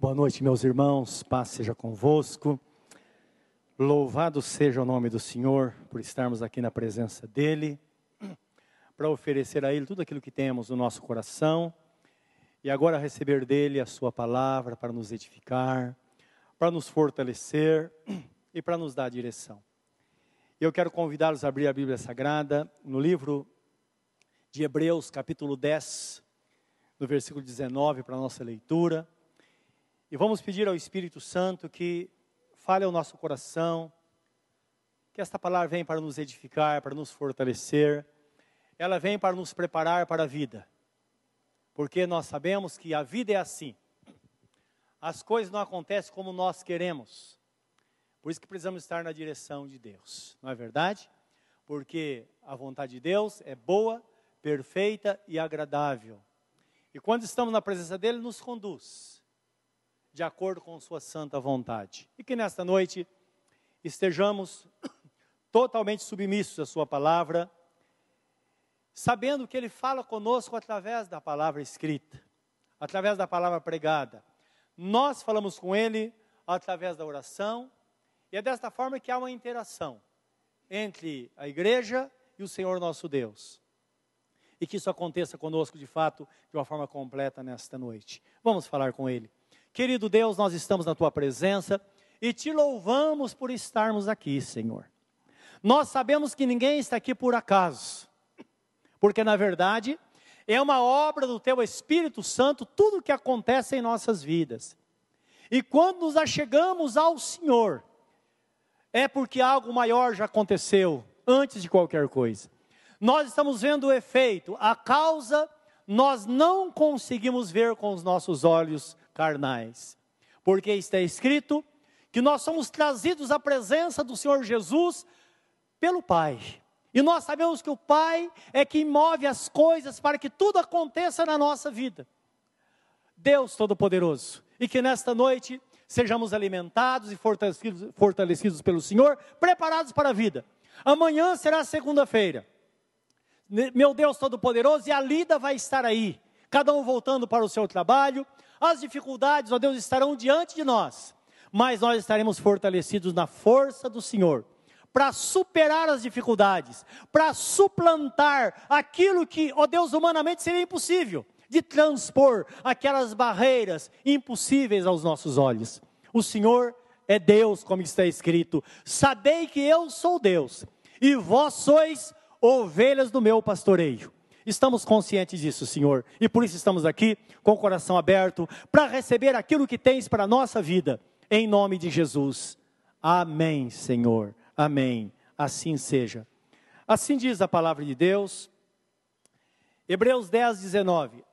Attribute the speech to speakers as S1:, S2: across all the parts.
S1: Boa noite, meus irmãos, paz seja convosco. Louvado seja o nome do Senhor por estarmos aqui na presença dEle, para oferecer a Ele tudo aquilo que temos no nosso coração e agora receber dEle a Sua palavra para nos edificar, para nos fortalecer e para nos dar direção. Eu quero convidá-los a abrir a Bíblia Sagrada no livro de Hebreus, capítulo 10, no versículo 19, para a nossa leitura. E vamos pedir ao Espírito Santo que fale ao nosso coração, que esta palavra vem para nos edificar, para nos fortalecer, ela vem para nos preparar para a vida, porque nós sabemos que a vida é assim, as coisas não acontecem como nós queremos, por isso que precisamos estar na direção de Deus, não é verdade? Porque a vontade de Deus é boa, perfeita e agradável, e quando estamos na presença dEle, nos conduz de acordo com Sua santa vontade. E que nesta noite estejamos totalmente submissos à Sua palavra, sabendo que Ele fala conosco através da palavra escrita, através da palavra pregada. Nós falamos com Ele através da oração, e é desta forma que há uma interação entre a igreja e o Senhor nosso Deus. E que isso aconteça conosco de fato, de uma forma completa nesta noite. Vamos falar com Ele. Querido Deus, nós estamos na tua presença e te louvamos por estarmos aqui, Senhor. Nós sabemos que ninguém está aqui por acaso, porque na verdade é uma obra do teu Espírito Santo tudo o que acontece em nossas vidas. E quando nos achegamos ao Senhor, é porque algo maior já aconteceu antes de qualquer coisa. Nós estamos vendo o efeito, a causa nós não conseguimos ver com os nossos olhos carnais. Porque está escrito que nós somos trazidos à presença do Senhor Jesus pelo Pai. E nós sabemos que o Pai é quem move as coisas para que tudo aconteça na nossa vida. Deus Todo-Poderoso. E que nesta noite sejamos alimentados e fortalecidos, fortalecidos pelo Senhor, preparados para a vida. Amanhã será segunda-feira. Meu Deus Todo-Poderoso, e a lida vai estar aí. Cada um voltando para o seu trabalho, as dificuldades, ó Deus, estarão diante de nós, mas nós estaremos fortalecidos na força do Senhor para superar as dificuldades, para suplantar aquilo que, ó Deus, humanamente seria impossível, de transpor aquelas barreiras impossíveis aos nossos olhos. O Senhor é Deus, como está escrito: Sabei que eu sou Deus, e vós sois ovelhas do meu pastoreio. Estamos conscientes disso, Senhor, e por isso estamos aqui com o coração aberto para receber aquilo que tens para a nossa vida, em nome de Jesus. Amém, Senhor. Amém. Assim seja. Assim diz a palavra de Deus. Hebreus 10, 19.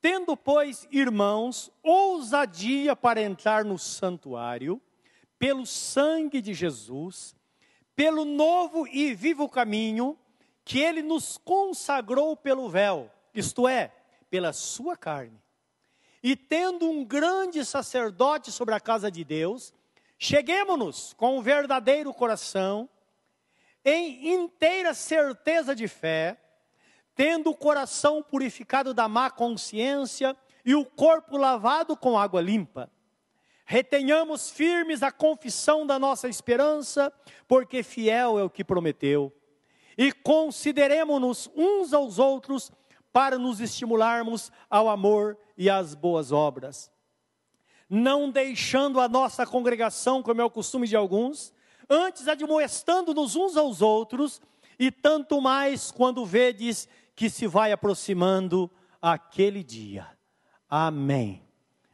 S1: Tendo, pois, irmãos, ousadia para entrar no santuário, pelo sangue de Jesus, pelo novo e vivo caminho, que ele nos consagrou pelo véu, isto é, pela sua carne. E tendo um grande sacerdote sobre a casa de Deus, cheguemos-nos com um verdadeiro coração, em inteira certeza de fé, tendo o coração purificado da má consciência e o corpo lavado com água limpa. Retenhamos firmes a confissão da nossa esperança, porque fiel é o que prometeu e consideremos-nos uns aos outros para nos estimularmos ao amor e às boas obras. Não deixando a nossa congregação, como é o costume de alguns, antes admoestando-nos uns aos outros, e tanto mais quando vedes que se vai aproximando aquele dia. Amém.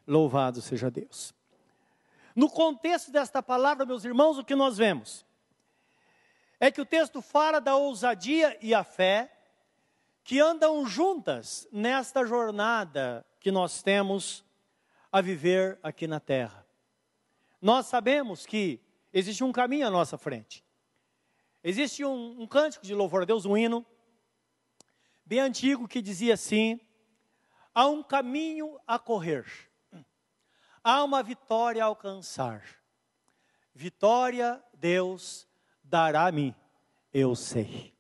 S1: Louvado seja Deus. No contexto desta palavra, meus irmãos, o que nós vemos? É que o texto fala da ousadia e a fé que andam juntas nesta jornada que nós temos a viver aqui na terra. Nós sabemos que existe um caminho à nossa frente. Existe um, um cântico de louvor a Deus, um hino, bem antigo, que dizia assim: há um caminho a correr, há uma vitória a alcançar. Vitória, Deus dará-me, eu sei.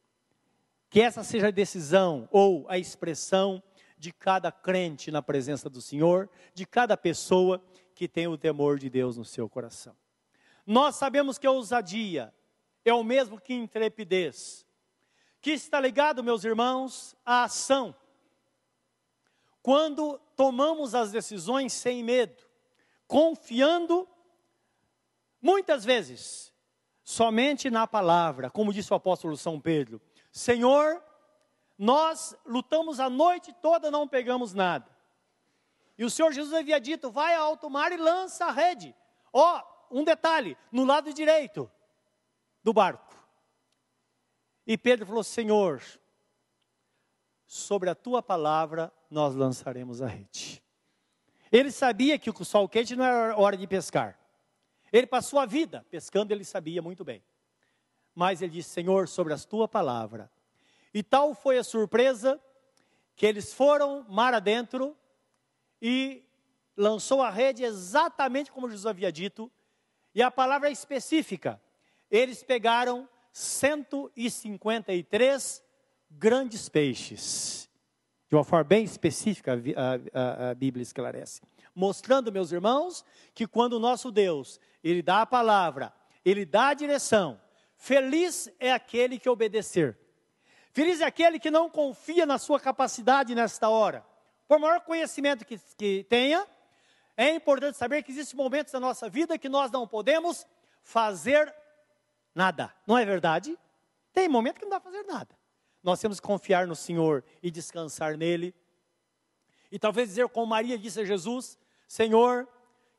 S1: Que essa seja a decisão ou a expressão de cada crente na presença do Senhor, de cada pessoa que tem o temor de Deus no seu coração. Nós sabemos que a ousadia é o mesmo que intrepidez, que está ligado, meus irmãos, à ação. Quando tomamos as decisões sem medo, confiando, muitas vezes, somente na palavra, como disse o apóstolo São Pedro: Senhor, nós lutamos a noite toda, não pegamos nada. E o Senhor Jesus havia dito: vai ao alto mar e lança a rede. Ó, oh, um detalhe: no lado direito do barco. E Pedro falou: Senhor, sobre a tua palavra nós lançaremos a rede. Ele sabia que o sol quente não era hora de pescar. Ele passou a vida pescando, ele sabia muito bem. Mas ele disse: Senhor, sobre a tua palavra. E tal foi a surpresa que eles foram mar adentro e lançou a rede exatamente como Jesus havia dito. E a palavra é específica. Eles pegaram 153 grandes peixes. De uma forma bem específica, a, a, Bíblia esclarece. Mostrando, meus irmãos, que quando o nosso Deus, Ele dá a palavra, Ele dá a direção, feliz é aquele que obedecer. Feliz é aquele que não confia na sua capacidade nesta hora. Por maior conhecimento que, que tenha, é importante saber que existem momentos da nossa vida que nós não podemos fazer nada. Não é verdade? Tem momento que não dá para fazer nada. Nós temos que confiar no Senhor e descansar nele. E talvez dizer como Maria disse a Jesus: Senhor,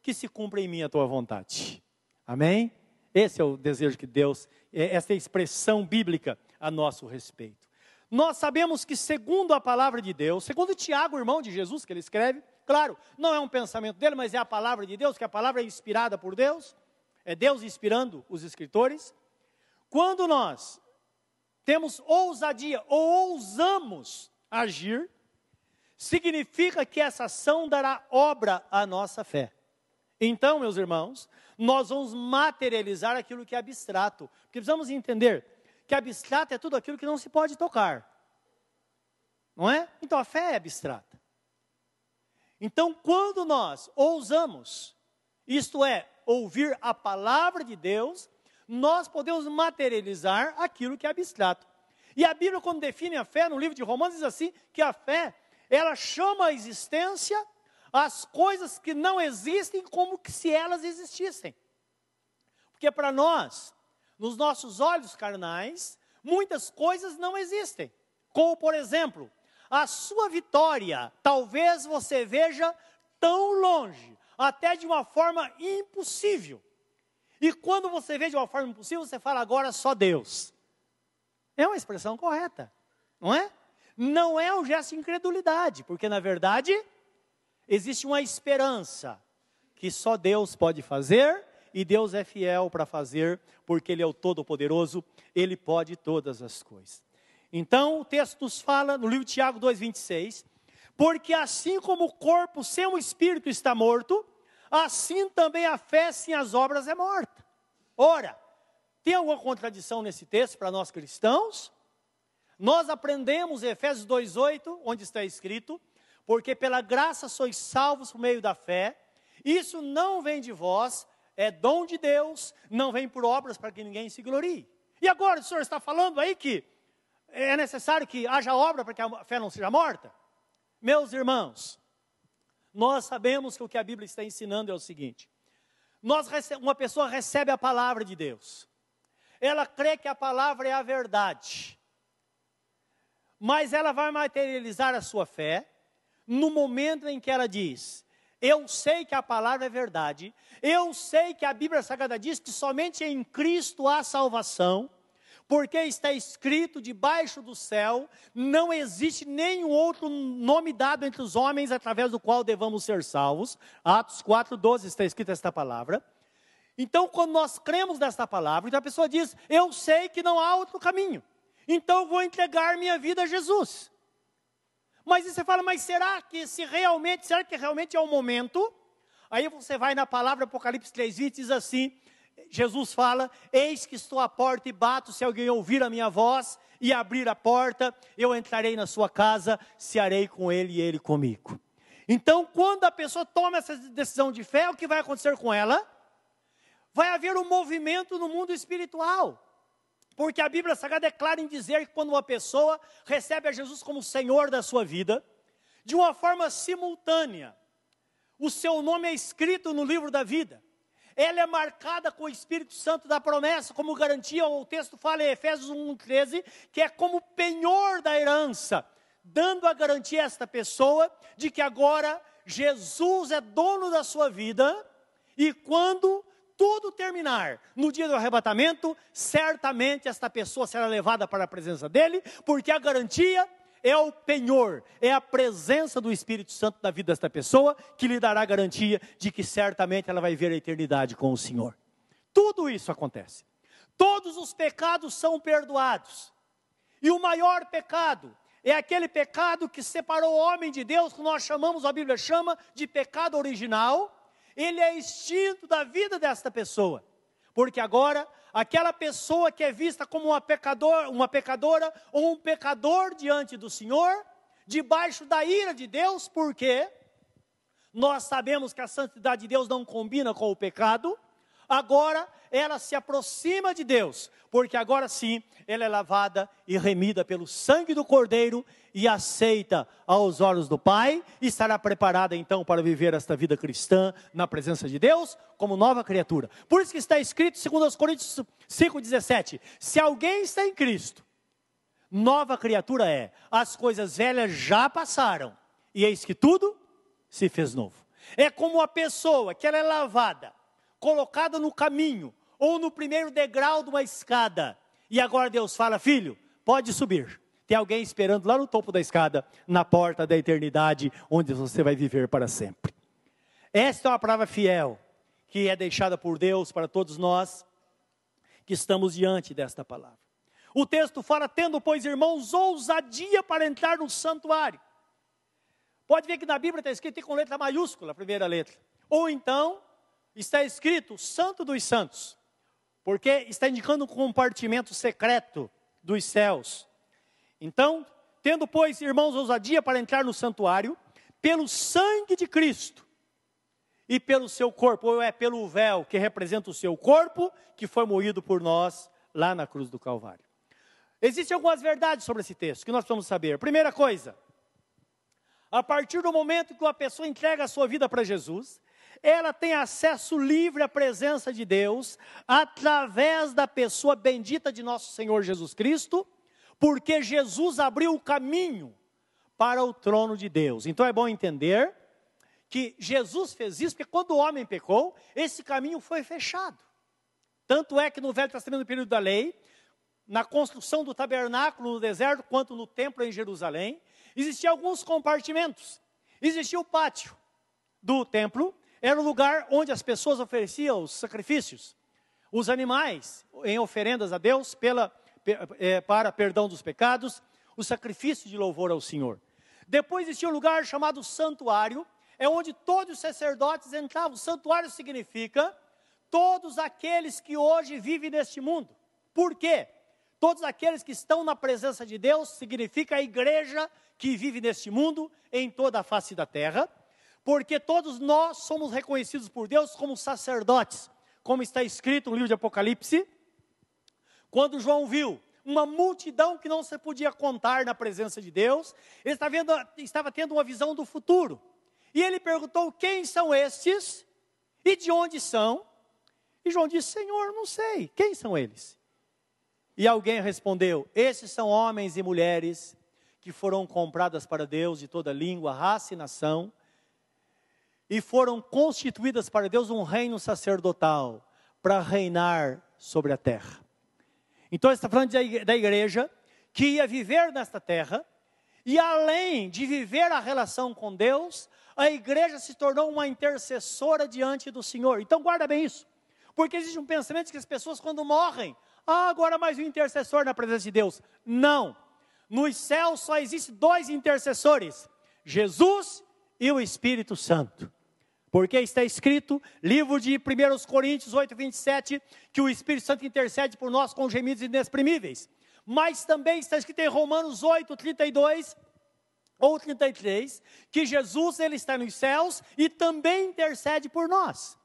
S1: que se cumpra em mim a tua vontade. Amém? Esse é o desejo que Deus, é, essa é expressão bíblica a nosso respeito. Nós sabemos que, segundo a palavra de Deus, segundo Tiago, irmão de Jesus, que ele escreve, claro, não é um pensamento dele, mas é a palavra de Deus, que a palavra é inspirada por Deus, é Deus inspirando os escritores. Quando nós temos ousadia ou ousamos agir, significa que essa ação dará obra à nossa fé. Então, meus irmãos, nós vamos materializar aquilo que é abstrato, porque precisamos entender que abstrato é tudo aquilo que não se pode tocar. Não é? Então a fé é abstrata. Então, quando nós ousamos, isto é, ouvir a palavra de Deus, nós podemos materializar aquilo que é abstrato. E a Bíblia, quando define a fé, no livro de Romanos, diz assim: que a fé, ela chama a existência as coisas que não existem como que se elas existissem. Porque para nós, nos nossos olhos carnais, muitas coisas não existem. Como, por exemplo, a sua vitória, talvez você veja tão longe, até de uma forma impossível. E quando você vê de uma forma impossível, você fala agora só Deus. É uma expressão correta, não é? Não é um gesto de incredulidade, porque na verdade existe uma esperança que só Deus pode fazer e Deus é fiel para fazer, porque Ele é o Todo-Poderoso, Ele pode todas as coisas. Então, o texto nos fala, no livro de Tiago 2,26, porque assim como o corpo sem o espírito está morto, assim também a fé sem as obras é morta. Ora, tem alguma contradição nesse texto para nós cristãos? Nós aprendemos em Efésios 2,8, onde está escrito, porque pela graça sois salvos por meio da fé, isso não vem de vós, é dom de Deus, não vem por obras para que ninguém se glorie. E agora o senhor está falando aí que é necessário que haja obra para que a fé não seja morta? Meus irmãos, nós sabemos que o que a Bíblia está ensinando é o seguinte: nós uma pessoa recebe a palavra de Deus, ela crê que a palavra é a verdade, mas ela vai materializar a sua fé no momento em que ela diz: eu sei que a palavra é verdade. Eu sei que a Bíblia Sagrada diz que somente em Cristo há salvação, porque está escrito debaixo do céu, não existe nenhum outro nome dado entre os homens através do qual devamos ser salvos. Atos 4:12 está escrita esta palavra. Então, quando nós cremos nesta palavra, então a pessoa diz: "Eu sei que não há outro caminho. Então vou entregar minha vida a Jesus." Mas você fala, mas será que se realmente, será que realmente é o momento? Aí você vai na palavra Apocalipse 3:20 diz assim: Jesus fala: Eis que estou à porta e bato, se alguém ouvir a minha voz e abrir a porta, eu entrarei na sua casa, cearei com ele e ele comigo. Então, quando a pessoa toma essa decisão de fé, o que vai acontecer com ela? Vai haver um movimento no mundo espiritual. Porque a Bíblia Sagrada é clara em dizer que quando uma pessoa recebe a Jesus como Senhor da sua vida, de uma forma simultânea, o seu nome é escrito no livro da vida. Ela é marcada com o Espírito Santo da promessa, como garantia, o texto fala em Efésios 1,13, que é como penhor da herança, dando a garantia a esta pessoa de que agora Jesus é dono da sua vida, e quando tudo terminar, no dia do arrebatamento, certamente esta pessoa será levada para a presença dele, porque a garantia é o penhor, é a presença do Espírito Santo na vida desta pessoa que lhe dará garantia de que certamente ela vai ver a eternidade com o Senhor. Tudo isso acontece. Todos os pecados são perdoados. E o maior pecado é aquele pecado que separou o homem de Deus, que nós chamamos, a Bíblia chama de pecado original, ele é extinto da vida desta pessoa. Porque agora, aquela pessoa que é vista como uma, pecador, uma pecadora ou um pecador diante do Senhor, debaixo da ira de Deus, porque nós sabemos que a santidade de Deus não combina com o pecado, agora ela se aproxima de Deus, porque agora sim ela é lavada e remida pelo sangue do Cordeiro e aceita aos olhos do Pai, e estará preparada então para viver esta vida cristã na presença de Deus como nova criatura. Por isso que está escrito, segundo os Coríntios 5:17, se alguém está em Cristo, nova criatura é. As coisas velhas já passaram, e eis que tudo se fez novo. É como a pessoa que ela é lavada, colocada no caminho ou no primeiro degrau de uma escada. E agora Deus fala: filho, pode subir. Tem alguém esperando lá no topo da escada, na porta da eternidade, onde você vai viver para sempre. Esta é uma palavra fiel, que é deixada por Deus para todos nós que estamos diante desta palavra. O texto fala: tendo, pois, irmãos, ousadia para entrar no santuário. Pode ver que na Bíblia está escrito com letra maiúscula, a primeira letra. Ou então, está escrito Santo dos Santos porque está indicando um compartimento secreto dos céus. Então, tendo, pois, irmãos, ousadia para entrar no santuário, pelo sangue de Cristo e pelo seu corpo, ou é pelo véu que representa o seu corpo, que foi moído por nós lá na cruz do Calvário. Existem algumas verdades sobre esse texto que nós precisamos saber. Primeira coisa, a partir do momento que uma pessoa entrega a sua vida para Jesus, ela tem acesso livre à presença de Deus através da pessoa bendita de nosso Senhor Jesus Cristo, porque Jesus abriu o caminho para o trono de Deus. Então é bom entender que Jesus fez isso porque quando o homem pecou, esse caminho foi fechado. Tanto é que no Velho Testamento, no período da lei, na construção do tabernáculo no deserto, quanto no templo em Jerusalém, existiam alguns compartimentos. Existia o pátio do templo, era o lugar onde as pessoas ofereciam os sacrifícios, os animais, em oferendas a Deus pela, é, para perdão dos pecados, o sacrifício de louvor ao Senhor. Depois existia um lugar chamado santuário, é onde todos os sacerdotes entravam. Santuário significa todos aqueles que hoje vivem neste mundo. Por quê? Todos aqueles que estão na presença de Deus significa a igreja que vive neste mundo em toda a face da terra porque todos nós somos reconhecidos por Deus como sacerdotes, como está escrito no livro de Apocalipse. Quando João viu uma multidão que não se podia contar na presença de Deus, ele estava, vendo, estava tendo uma visão do futuro. E ele perguntou: Quem são estes? E de onde são? E João disse: Senhor, não sei, quem são eles? E alguém respondeu: Esses são homens e mulheres que foram compradas para Deus de toda língua, raça e nação e foram constituídas para Deus um reino sacerdotal para reinar sobre a terra. Então, está falando da igreja que ia viver nesta terra, e além de viver a relação com Deus, a igreja se tornou uma intercessora diante do Senhor. Então, guarda bem isso, porque existe um pensamento que as pessoas, quando morrem, ah, agora mais um intercessor na presença de Deus. Não, nos céus só existem dois intercessores: Jesus e o Espírito Santo Porque está escrito, livro de 1 Coríntios 8, 27, que o Espírito Santo intercede por nós com gemidos inexprimíveis. Mas também está escrito em Romanos 8, 32 ou 33, que Jesus ele está nos céus e também intercede por nós.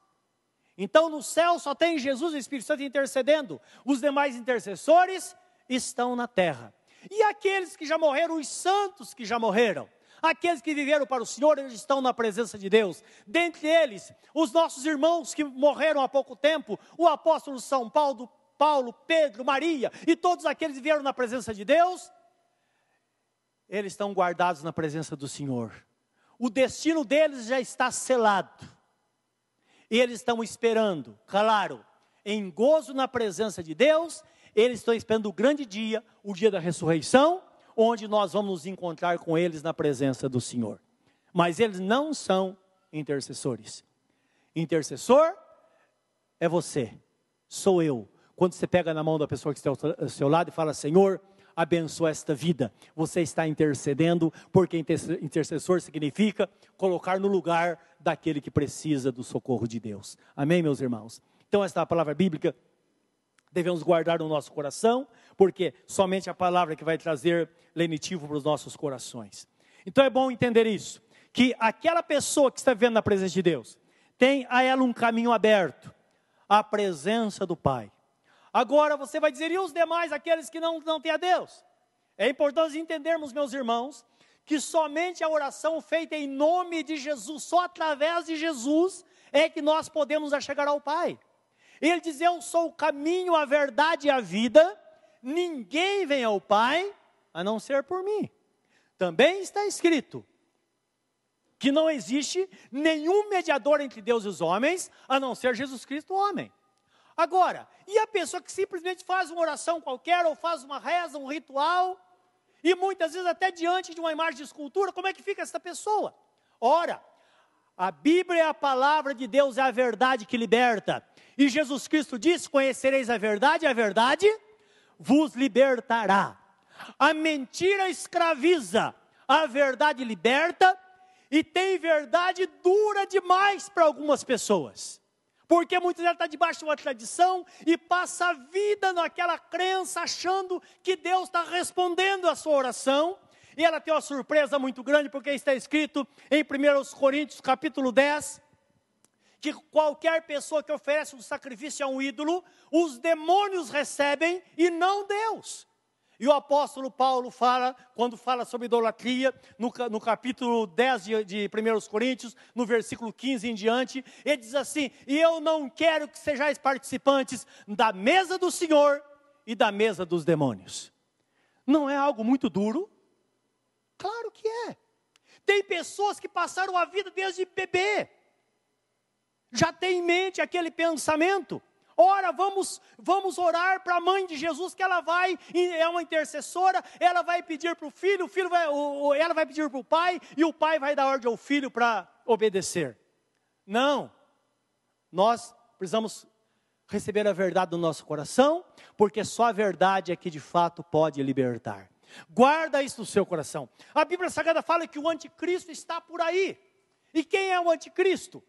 S1: Então no céu só tem Jesus e o Espírito Santo intercedendo, os demais intercessores estão na terra. E aqueles que já morreram, os santos que já morreram, aqueles que viveram para o Senhor, eles estão na presença de Deus. Dentre eles, os nossos irmãos que morreram há pouco tempo, o apóstolo São Paulo, Paulo, Pedro, Maria e todos aqueles que vieram na presença de Deus, eles estão guardados na presença do Senhor. O destino deles já está selado. E eles estão esperando, claro, em gozo na presença de Deus, eles estão esperando o grande dia, o dia da ressurreição, onde nós vamos nos encontrar com eles na presença do Senhor. Mas eles não são intercessores. Intercessor é você, sou eu. Quando você pega na mão da pessoa que está ao seu lado e fala: Senhor, abençoa esta vida. Você está intercedendo, porque intercessor significa colocar no lugar daquele que precisa do socorro de Deus. Amém, meus irmãos? Então, esta é palavra bíblica devemos guardar no nosso coração, porque somente a palavra que vai trazer lenitivo para os nossos corações. Então é bom entender isso, que aquela pessoa que está vivendo na presença de Deus, tem a ela um caminho aberto, a presença do Pai. Agora você vai dizer, e os demais, aqueles que não, não têm a Deus? É importante entendermos, meus irmãos, que somente a oração feita em nome de Jesus, só através de Jesus, é que nós podemos chegar ao Pai. Ele diz: Eu sou o caminho, a verdade e a vida, ninguém vem ao Pai a não ser por mim. Também está escrito que não existe nenhum mediador entre Deus e os homens a não ser Jesus Cristo, homem. Agora, e a pessoa que simplesmente faz uma oração qualquer, ou faz uma reza, um ritual, e muitas vezes até diante de uma imagem de escultura, como é que fica essa pessoa? Ora, a Bíblia é a palavra de Deus, é a verdade que liberta. E Jesus Cristo disse: Conhecereis a verdade, a verdade vos libertará. A mentira escraviza, a verdade liberta, e tem verdade dura demais para algumas pessoas porque muitas vezes está debaixo de uma tradição e passa a vida naquela crença, achando que Deus está respondendo a sua oração. E ela tem uma surpresa muito grande, porque está escrito em 1 Coríntios capítulo 10, que qualquer pessoa que oferece um sacrifício a um ídolo, os demônios recebem e não Deus. E o apóstolo Paulo fala, quando fala sobre idolatria, no, no capítulo 10 de, de 1 Coríntios, no versículo 15 em diante, ele diz assim: E eu não quero que sejais participantes da mesa do Senhor e da mesa dos demônios. Não é algo muito duro? Claro que é. Tem pessoas que passaram a vida desde bebê, já tem em mente aquele pensamento. Ora, vamos, vamos orar para a mãe de Jesus, que ela vai, é uma intercessora, ela vai pedir para o filho, o filho vai, ela vai pedir para o pai, e o pai vai dar ordem ao filho para obedecer. Não, nós precisamos receber a verdade no nosso coração, porque só a verdade é que de fato pode libertar. Guarda isso no seu coração. A Bíblia Sagrada fala que o anticristo está por aí. E quem é o anticristo?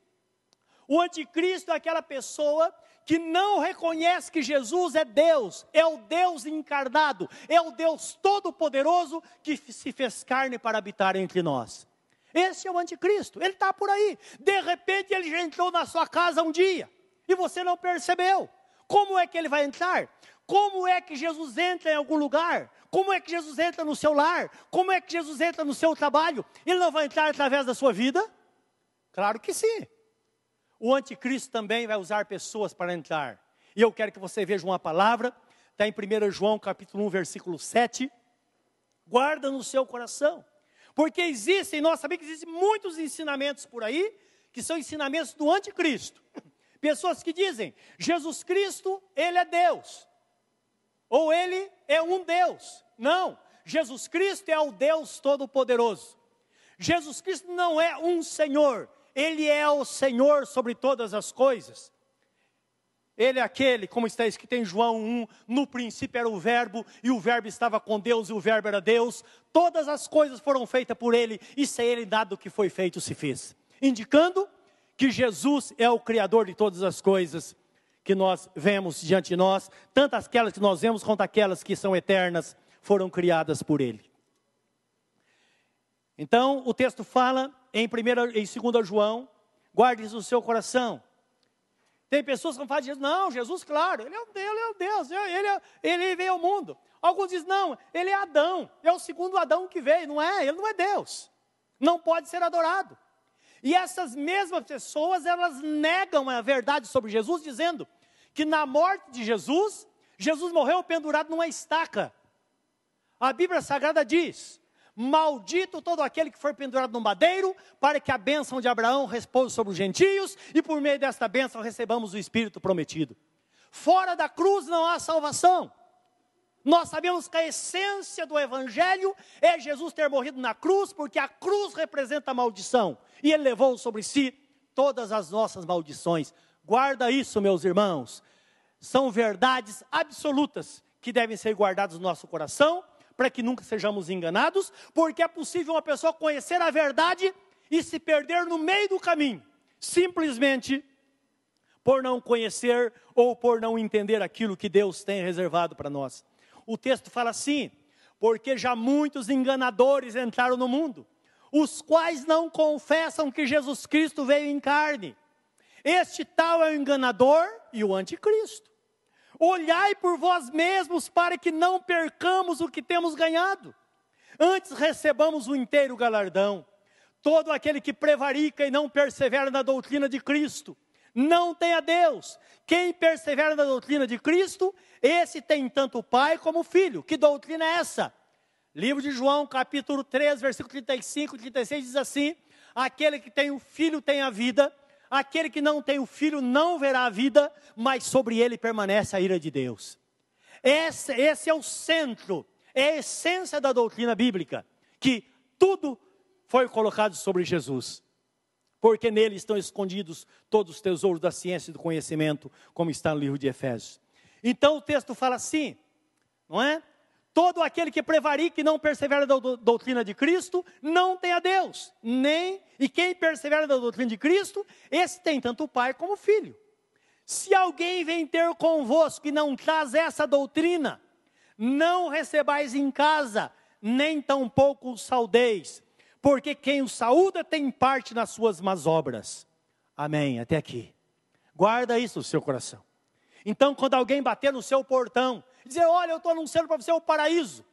S1: O anticristo é aquela pessoa que não reconhece que Jesus é Deus, é o Deus encarnado, é o Deus todo-poderoso que se fez carne para habitar entre nós. Esse é o anticristo, ele está por aí. De repente ele já entrou na sua casa um dia e você não percebeu. Como é que ele vai entrar? Como é que Jesus entra em algum lugar? Como é que Jesus entra no seu lar? Como é que Jesus entra no seu trabalho? Ele não vai entrar através da sua vida? Claro que sim. O anticristo também vai usar pessoas para entrar. E eu quero que você veja uma palavra, está em 1 João capítulo 1, versículo 7. Guarda no seu coração. Porque existem, nós sabemos que existem muitos ensinamentos por aí, que são ensinamentos do anticristo. Pessoas que dizem, Jesus Cristo, Ele é Deus. Ou Ele é um Deus. Não, Jesus Cristo é o Deus Todo-Poderoso. Jesus Cristo não é um Senhor, ele é o Senhor sobre todas as coisas. Ele é aquele, como está escrito em João 1, no princípio era o Verbo, e o Verbo estava com Deus, e o Verbo era Deus. Todas as coisas foram feitas por Ele, e sem Ele nada do que foi feito se fez. Indicando que Jesus é o Criador de todas as coisas que nós vemos diante de nós, tanto aquelas que nós vemos quanto aquelas que são eternas, foram criadas por Ele. Então, o texto fala em, primeira, em 2 João, guarde isso no seu coração. Tem pessoas que falam de Jesus, não, Jesus, claro, ele é, ele é o Deus, ele, é, ele veio ao mundo. Alguns dizem, não, ele é Adão, é o segundo Adão que veio, não é, ele não é Deus, não pode ser adorado. E essas mesmas pessoas, elas negam a verdade sobre Jesus, dizendo que na morte de Jesus, Jesus morreu pendurado numa estaca. A Bíblia Sagrada diz: Maldito todo aquele que for pendurado no madeiro, para que a bênção de Abraão repouse sobre os gentios e por meio desta bênção recebamos o Espírito prometido. Fora da cruz não há salvação. Nós sabemos que a essência do Evangelho é Jesus ter morrido na cruz, porque a cruz representa a maldição, e Ele levou sobre si todas as nossas maldições. Guarda isso, meus irmãos. São verdades absolutas que devem ser guardadas no nosso coração, para que nunca sejamos enganados, porque é possível uma pessoa conhecer a verdade e se perder no meio do caminho, simplesmente por não conhecer ou por não entender aquilo que Deus tem reservado para nós o texto fala assim: porque já muitos enganadores entraram no mundo, os quais não confessam que Jesus Cristo veio em carne. Este tal é o enganador e o anticristo. Olhai por vós mesmos para que não percamos o que temos ganhado. Antes recebamos o inteiro galardão. Todo aquele que prevarica e não persevera na doutrina de Cristo, não tem a Deus. Quem persevera na doutrina de Cristo, esse tem tanto pai como filho. Que doutrina é essa? Livro de João, capítulo 3, versículo 35 e 36 diz assim: Aquele que tem o filho tem a vida, aquele que não tem o filho não verá a vida, mas sobre ele permanece a ira de Deus. Esse, esse é o centro, é a essência da doutrina bíblica, que tudo foi colocado sobre Jesus porque nele estão escondidos todos os tesouros da ciência e do conhecimento, como está no livro de Efésios. Então o texto fala assim, não é? Todo aquele que prevarica e não persevera da doutrina de Cristo, não tem a Deus, nem, e quem persevera da doutrina de Cristo, esse tem tanto o pai como o filho. Se alguém vem ter convosco e não traz essa doutrina, não recebais em casa, nem tampouco saudeis, porque quem o saúda tem parte nas suas más obras. Amém. Até aqui. Guarda isso no seu coração. Então, quando alguém bater no seu portão, dizer: Olha, eu estou anunciando para você o paraíso.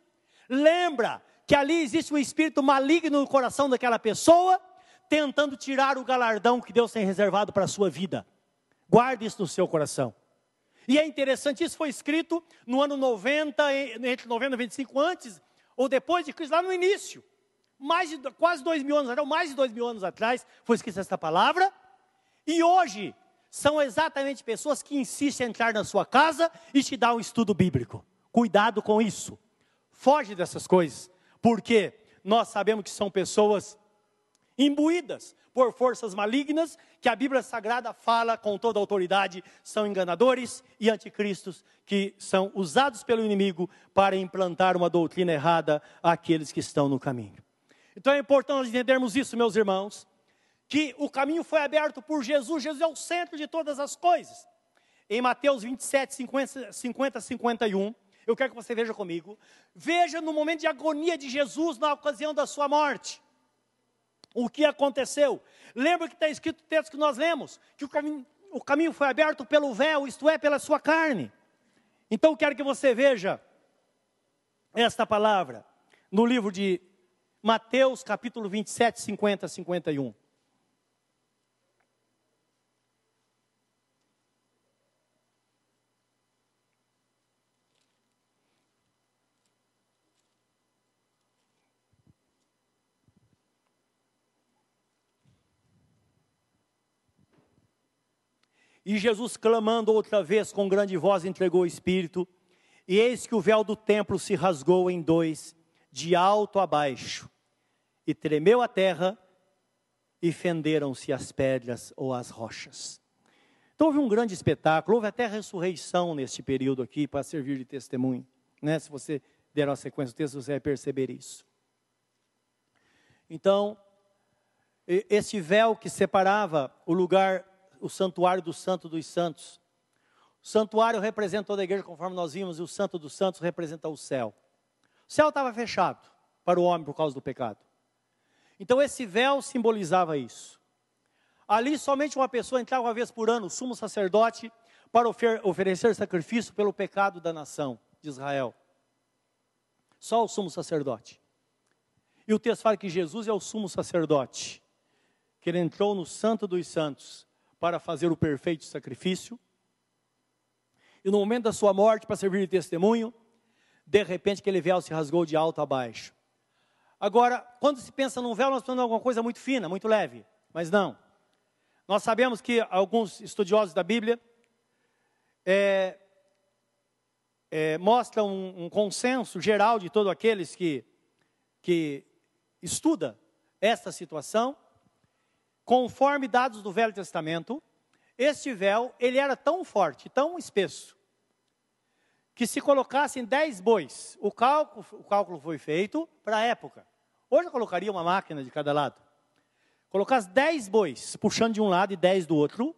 S1: Lembra que ali existe um espírito maligno no coração daquela pessoa, tentando tirar o galardão que Deus tem reservado para a sua vida. Guarde isso no seu coração. E é interessante, isso foi escrito no ano 90, entre 90 e 95, antes ou depois de Cristo, lá no início mais de, quase dois mil anos atrás, mais de dois mil anos atrás, foi escrita essa palavra, e hoje são exatamente pessoas que insistem em entrar na sua casa e te dar um estudo bíblico. Cuidado com isso. Foge dessas coisas, porque nós sabemos que são pessoas imbuídas por forças malignas, que a Bíblia Sagrada fala com toda autoridade, são enganadores e anticristos que são usados pelo inimigo para implantar uma doutrina errada àqueles que estão no caminho. Então é importante entendermos isso, meus irmãos, que o caminho foi aberto por Jesus, Jesus é o centro de todas as coisas. Em Mateus 27, 50, 50 51, eu quero que você veja comigo, veja no momento de agonia de Jesus na ocasião da sua morte. O que aconteceu? Lembra que está escrito o texto que nós lemos, que o caminho, o caminho foi aberto pelo véu, isto é, pela sua carne. Então eu quero que você veja esta palavra no livro de Mateus capítulo 27, 50, 51. E Jesus, clamando outra vez com grande voz, entregou o Espírito, e eis que o véu do templo se rasgou em dois, de alto a baixo, e tremeu a terra, e fenderam-se as pedras ou as rochas. Então houve um grande espetáculo, houve até ressurreição neste período aqui, para servir de testemunho. Né? Se você der uma sequência do texto, você vai perceber isso. Então, esse véu que separava o lugar, o santuário do Santo dos Santos. O santuário representa toda a igreja, conforme nós vimos, e o Santo dos Santos representa o céu. O céu estava fechado para o homem por causa do pecado. Então esse véu simbolizava isso. Ali somente uma pessoa entrava uma vez por ano, o sumo sacerdote, para ofer oferecer sacrifício pelo pecado da nação de Israel. Só o sumo sacerdote. E o texto fala que Jesus é o sumo sacerdote, que ele entrou no Santo dos Santos para fazer o perfeito sacrifício. E no momento da sua morte, para servir de testemunho, de repente aquele véu se rasgou de alto a baixo. Agora, quando se pensa num véu, nós pensamos em alguma coisa muito fina, muito leve, mas não. Nós sabemos que alguns estudiosos da Bíblia é, é, mostram um, um, consenso geral de todos aqueles que, que estuda esta situação, conforme dados do Velho Testamento, este véu, ele era tão forte, tão espesso, que se colocassem dez bois, o cálculo, o cálculo foi feito para a época. Hoje eu colocaria uma máquina de cada lado. Colocasse dez bois, puxando de um lado e dez do outro,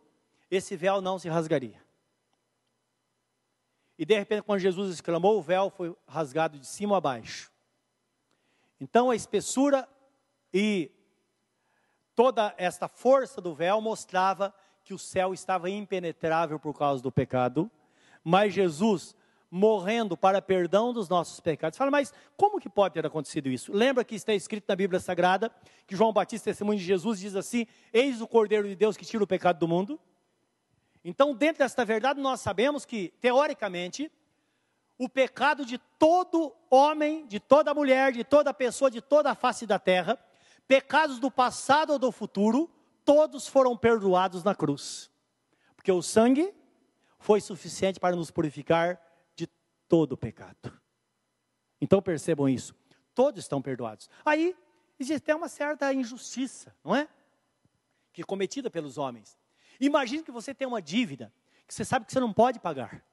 S1: esse véu não se rasgaria. E de repente, quando Jesus exclamou, o véu foi rasgado de cima a baixo. Então a espessura e toda esta força do véu mostrava que o céu estava impenetrável por causa do pecado, mas Jesus morrendo para perdão dos nossos pecados. Fala, mas como que pode ter acontecido isso? Lembra que está escrito na Bíblia Sagrada que João Batista, testemunho de Jesus, diz assim: Eis o Cordeiro de Deus que tira o pecado do mundo? Então, dentro desta verdade, nós sabemos que, teoricamente, o pecado de todo homem, de toda mulher, de toda pessoa, de toda a face da terra, pecados do passado ou do futuro, todos foram perdoados na cruz. Porque o sangue foi suficiente para nos purificar todo o pecado. Então percebam isso. Todos estão perdoados. Aí existe até uma certa injustiça, não é? Que é cometida pelos homens. Imagine que você tem uma dívida que você sabe que você não pode pagar.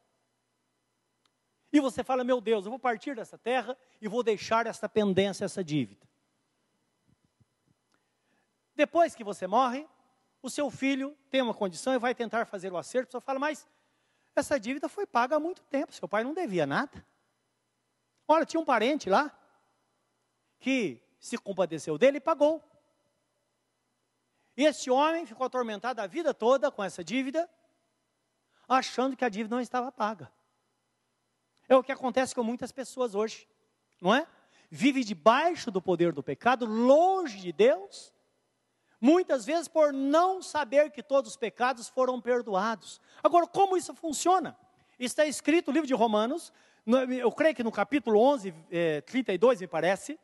S1: E você fala: Meu Deus, eu vou partir dessa terra e vou deixar essa pendência, essa dívida. Depois que você morre, o seu filho tem uma condição e vai tentar fazer o acerto. Você fala: Mas essa dívida foi paga há muito tempo, seu pai não devia nada. Olha, tinha um parente lá que se compadeceu dele e pagou. E esse homem ficou atormentado a vida toda com essa dívida, achando que a dívida não estava paga. É o que acontece com muitas pessoas hoje, não é? Vive debaixo do poder do pecado, longe de Deus, Muitas vezes por não saber que todos os pecados foram perdoados. Agora, como isso funciona? Está escrito no livro de Romanos, eu creio que no capítulo 11, é, 32, me parece,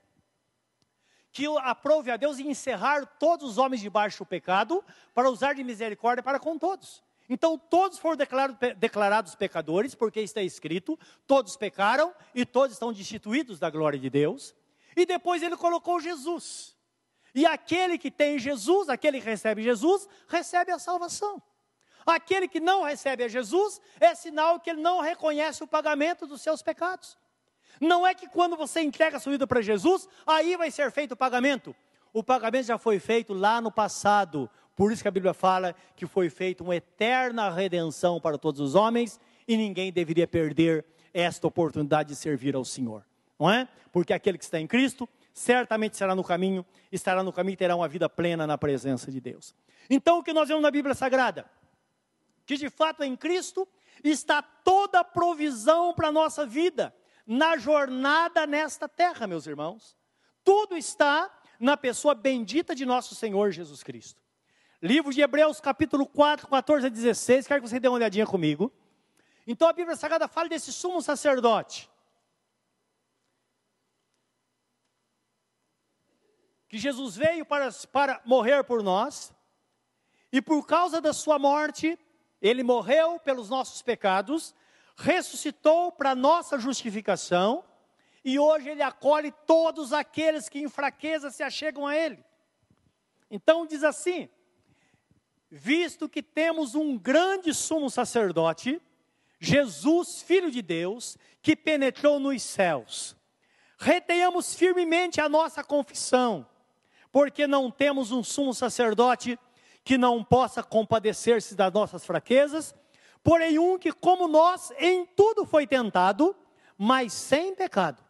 S1: que aprove a Deus encerrar todos os homens debaixo do pecado, para usar de misericórdia para com todos. Então, todos foram declarados, declarados pecadores, porque está escrito: todos pecaram e todos estão destituídos da glória de Deus. E depois ele colocou Jesus. E aquele que tem Jesus, aquele que recebe Jesus, recebe a salvação. Aquele que não recebe a Jesus é sinal que ele não reconhece o pagamento dos seus pecados. Não é que quando você entrega a sua vida para Jesus, aí vai ser feito o pagamento. O pagamento já foi feito lá no passado. Por isso que a Bíblia fala que foi feita uma eterna redenção para todos os homens e ninguém deveria perder esta oportunidade de servir ao Senhor. Não é? Porque aquele que está em Cristo certamente será no caminho, estará no caminho e terá uma vida plena na presença de Deus. Então, o que nós vemos na Bíblia Sagrada? Que de fato em Cristo está toda a provisão para a nossa vida, na jornada nesta terra, meus irmãos. Tudo está na pessoa bendita de nosso Senhor Jesus Cristo. Livro de Hebreus, capítulo 4, 14 a 16, quero que você dê uma olhadinha comigo. Então a Bíblia Sagrada fala desse sumo sacerdote, que Jesus veio para, para morrer por nós, e por causa da sua morte, ele morreu pelos nossos pecados, ressuscitou para nossa justificação, e hoje ele acolhe todos aqueles que em fraqueza se achegam a ele. Então diz assim: visto que temos um grande sumo sacerdote, Jesus, Filho de Deus, que penetrou nos céus, retenhamos firmemente a nossa confissão porque não temos um sumo sacerdote que não possa compadecer-se das nossas fraquezas, porém um que, como nós, em tudo foi tentado, mas sem pecado.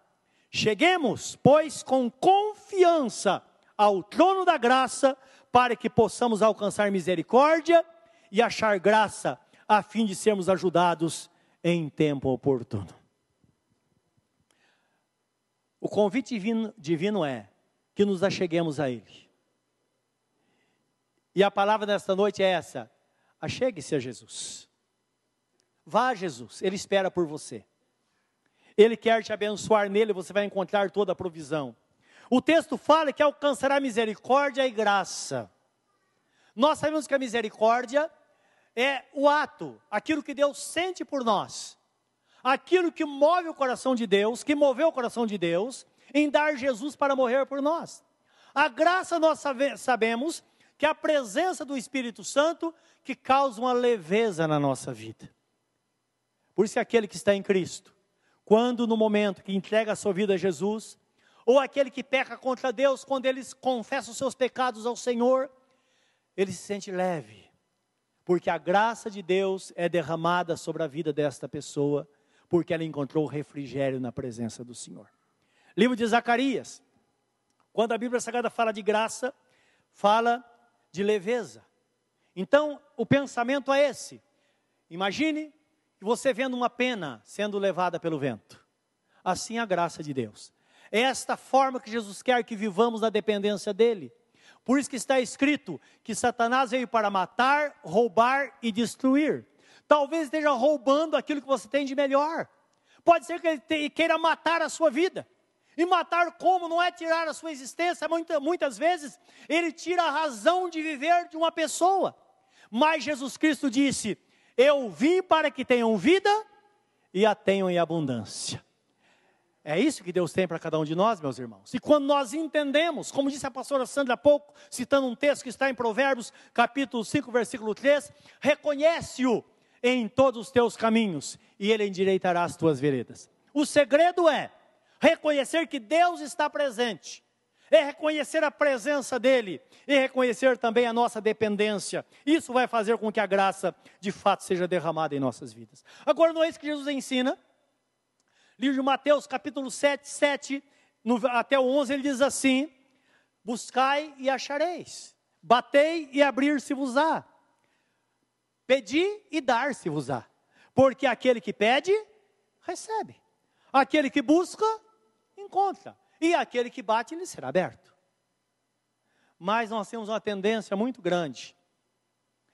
S1: Cheguemos, pois, com confiança ao trono da graça, para que possamos alcançar misericórdia e achar graça, a fim de sermos ajudados em tempo oportuno. O convite divino, divino é que nos acheguemos a Ele. E a palavra desta noite é essa: achegue-se a Jesus. Vá a Jesus, Ele espera por você. Ele quer te abençoar nele, você vai encontrar toda a provisão. O texto fala que alcançará misericórdia e graça. Nós sabemos que a misericórdia é o ato, aquilo que Deus sente por nós, aquilo que move o coração de Deus, que moveu o coração de Deus em dar Jesus para morrer por nós. A graça nós sabemos que é a presença do Espírito Santo que causa uma leveza na nossa vida. Por isso, aquele que está em Cristo, quando no momento que entrega a sua vida a Jesus, ou aquele que peca contra Deus, quando ele confessa os seus pecados ao Senhor, ele se sente leve, porque a graça de Deus é derramada sobre a vida desta pessoa, porque ela encontrou refrigério na presença do Senhor. Livro de Zacarias, quando a Bíblia Sagrada fala de graça, fala de leveza. Então, o pensamento é esse: imagine você vendo uma pena sendo levada pelo vento. Assim é a graça de Deus. É esta forma que Jesus quer que vivamos na dependência dEle. Por isso que está escrito que Satanás veio para matar, roubar e destruir. Talvez esteja roubando aquilo que você tem de melhor. Pode ser que ele queira matar a sua vida. E matar como? Não é tirar a sua existência. Muita, muitas vezes ele tira a razão de viver de uma pessoa. Mas Jesus Cristo disse: Eu vim para que tenham vida e a tenham em abundância. É isso que Deus tem para cada um de nós, meus irmãos. E quando nós entendemos, como disse a pastora Sandra há pouco, citando um texto que está em Provérbios, capítulo 5, versículo 3, reconhece-o em todos os teus caminhos e ele endireitará as tuas veredas. O segredo é reconhecer que Deus está presente, é reconhecer a presença dEle e reconhecer também a nossa dependência. Isso vai fazer com que a graça de fato seja derramada em nossas vidas. Agora, não é isso que Jesus ensina? Livro de Mateus, capítulo 7, 7 no, até o 11, ele diz assim: Buscai e achareis, batei e abrir-se-vos-á, pedi e dar-se-vos-á, porque aquele que pede, recebe, aquele que busca, encontra, e aquele que bate, lhe será aberto. Mas nós temos uma tendência muito grande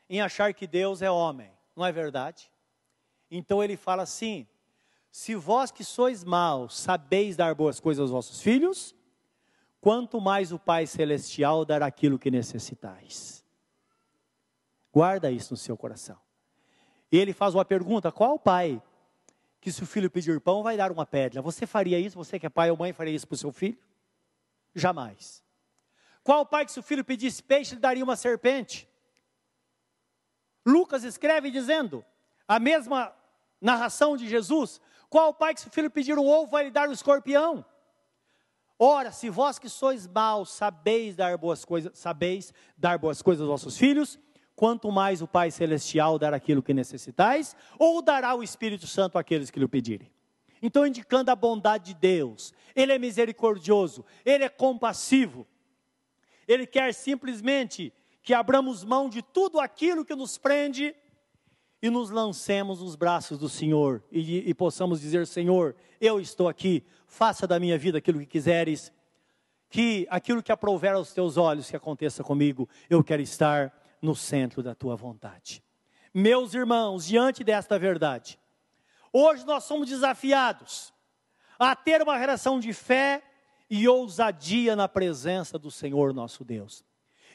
S1: em achar que Deus é homem, não é verdade? Então ele fala assim: se vós que sois maus sabeis dar boas coisas aos vossos filhos, quanto mais o Pai Celestial dará aquilo que necessitais. Guarda isso no seu coração. E ele faz uma pergunta: qual pai que se o filho pedir pão vai dar uma pedra? Você faria isso? Você que é pai ou mãe faria isso para o seu filho? Jamais. Qual pai que se o filho pedisse peixe lhe daria uma serpente? Lucas escreve dizendo, a mesma narração de Jesus, qual pai que se o filho pedir um ovo vai lhe dar um escorpião? Ora, se vós que sois maus sabeis dar boas coisas, sabeis dar boas coisas aos vossos filhos, quanto mais o Pai celestial dar aquilo que necessitais, ou dará o Espírito Santo àqueles que lhe pedirem. Então, indicando a bondade de Deus, Ele é misericordioso, Ele é compassivo, Ele quer simplesmente que abramos mão de tudo aquilo que nos prende e nos lancemos nos braços do Senhor e, e, possamos dizer: Senhor, eu estou aqui, faça da minha vida aquilo que quiseres, que aquilo que aprouver aos teus olhos que aconteça comigo, eu quero estar no centro da tua vontade. Meus irmãos, diante desta verdade, hoje nós somos desafiados a ter uma relação de fé e ousadia na presença do Senhor nosso Deus.